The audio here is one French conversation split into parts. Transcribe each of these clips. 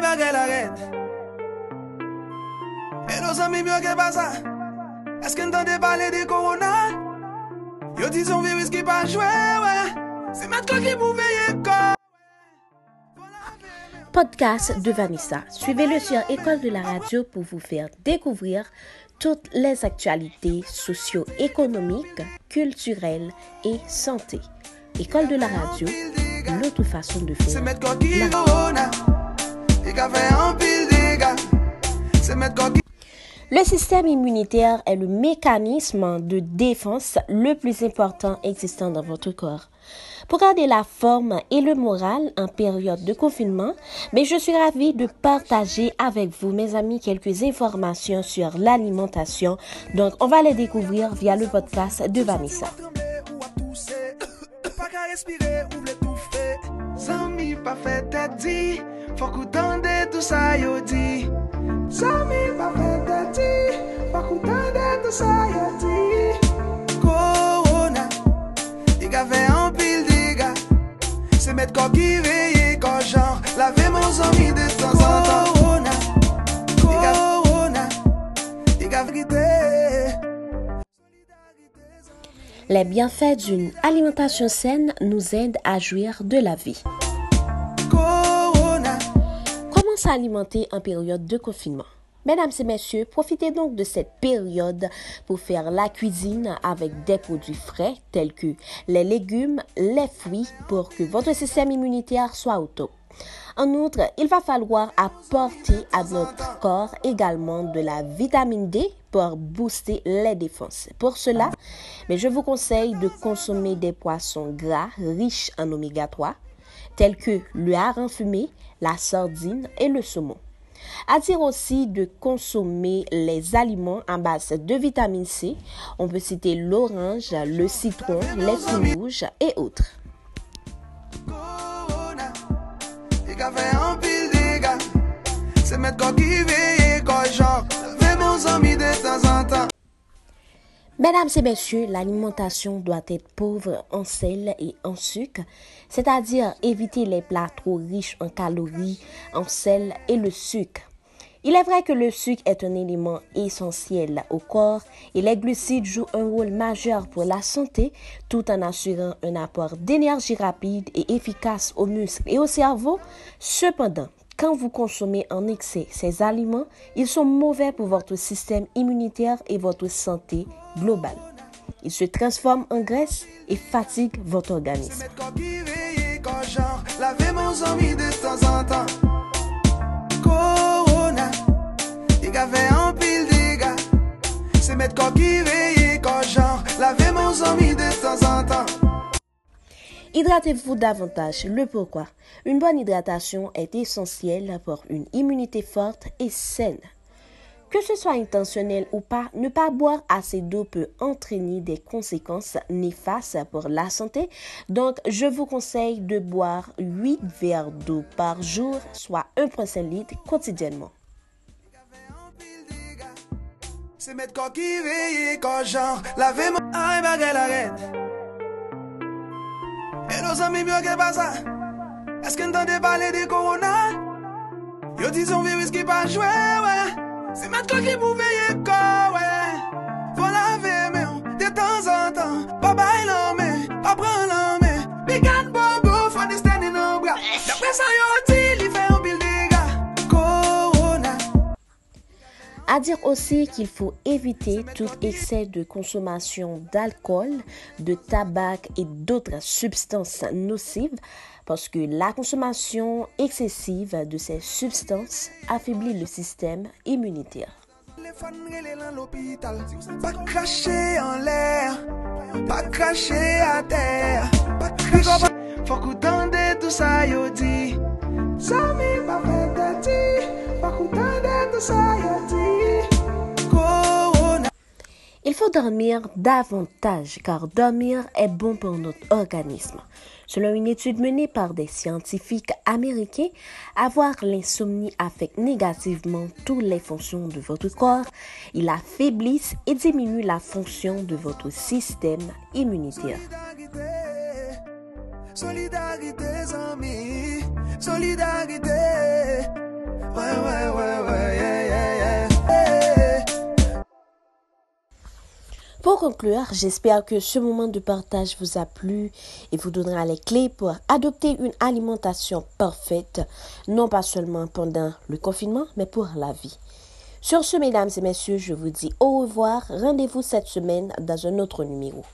Ay bagay la red E nos ami myo ke pa sa Eske n'tande pale de korona Yo di son virus ki pa jwe Se met kon ki pou veye kon Podcast de Vanessa. Suivez-le sur École de la radio pour vous faire découvrir toutes les actualités socio-économiques, culturelles et santé. École de la radio, l'autre façon de faire. la- Le système immunitaire est le mécanisme de défense le plus important existant dans votre corps. Pour garder la forme et le moral en période de confinement, mais je suis ravie de partager avec vous, mes amis, quelques informations sur l'alimentation. Donc, on va les découvrir via le podcast de Vanessa. Fok ou tande tout sa yo di Zami pa fe tet di Fok ou tande tout sa yo di Korona I ka fe an pil dega Se met kon ki veye kon jan Lave mon zami de tan an tan Korona Korona frite Les bienfaits d'une alimentation saine nous aident à jouir de la vie. S'alimenter en période de confinement Mesdames et messieurs, profitez donc de cette période pour faire la cuisine avec des produits frais tels que les légumes, les fruits pour que votre système immunitaire soit au top. En outre, il va falloir apporter à notre corps également de la vitamine D pour booster les défenses. Pour cela, mais je vous conseille de consommer des poissons gras riches en oméga 3 tels que le hareng fumé, la sardine et le saumon. À dire aussi de consommer les aliments à base de vitamine C. On peut citer l'orange, le citron, les fruits rouges et autres. Mesdames et messieurs, l'alimentation doit être pauvre en sel et en sucre, c'est-à-dire éviter les plats trop riches en calories, en sel et le sucre. Il est vrai que le sucre est un élément essentiel au corps et les glucides jouent un rôle majeur pour la santé tout en assurant un apport d'énergie rapide et efficace aux muscles et au cerveau. Cependant, quand vous consommez en excès ces aliments, ils sont mauvais pour votre système immunitaire et votre santé globale. Ils se transforment en graisse et fatiguent votre organisme. Zami de tan an tan Hydratez-vous davantage. Le pourquoi? Une bonne hydratation est essentielle pour une immunité forte et saine. Que ce soit intentionnel ou pas, ne pas boire assez d'eau peut entraîner des conséquences néfastes pour la santé. Donc, je vous conseille de boire 8 verres d'eau par jour, soit 1,5 litre quotidiennement. Yo zan mi byo ke basa Eske n tande pale de korona Yo di son virus ki pa jwe we Se met kwa ki pou veye ko we Fon lave men De tan zan tan Pa bay lan men Pa pran lan men Bigan bobo bo Fon de stene nan bra Dapre sa yo À dire aussi qu'il faut éviter tout excès de consommation d'alcool, de tabac et d'autres substances nocives parce que la consommation excessive de ces substances affaiblit le système immunitaire. Di Zami faut dormir davantage car dormir est bon pour notre organisme. Selon une étude menée par des scientifiques américains, avoir l'insomnie affecte négativement toutes les fonctions de votre corps. Il affaiblisse et diminue la fonction de votre système immunitaire. Pour conclure, j'espère que ce moment de partage vous a plu et vous donnera les clés pour adopter une alimentation parfaite, non pas seulement pendant le confinement, mais pour la vie. Sur ce, mesdames et messieurs, je vous dis au revoir. Rendez-vous cette semaine dans un autre numéro.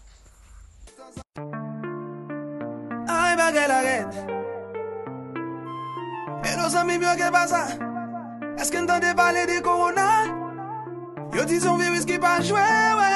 Eske n tan de korona Yo virus ki pa jwe, wè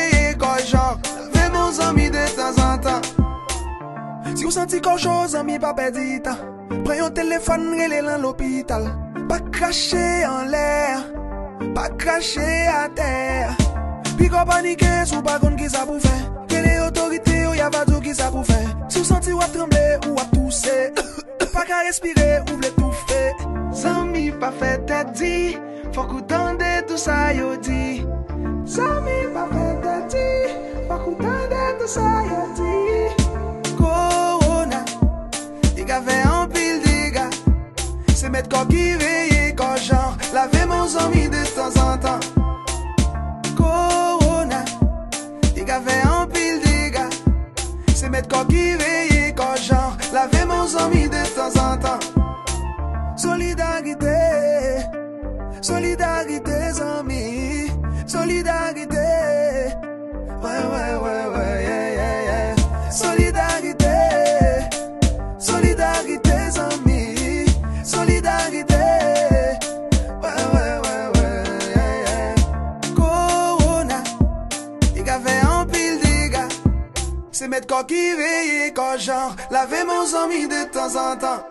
Si ou santi kon chon zami pa pedi tan. Pren yon telefon rele lan l'opital. Pa krashe an lèr Pa krashe a tèr Pi kon panike sou pa kon ki sa pou fè. Ke le otorite ou yavadou ki sa pou fè. Si ou santi wap tremble ou wap tousè Pa ka respire ou vle tou fè Zami pa fè tè di Fok ou tende tout sa yo di. Se met ko ki veye ko jan Lave mon zami de tan an tan Korona Di ka fe an pil diga Se met ko ki veye ko jan Lave mon zami de tan an tan Solidarite Solidarité, amis, solidarité. Ouais, ouais, ouais, ouais, yeah, yeah, yeah. Solidarité, solidarité, amis, Quoi qui veille, quand genre, laver mon amis de temps en temps.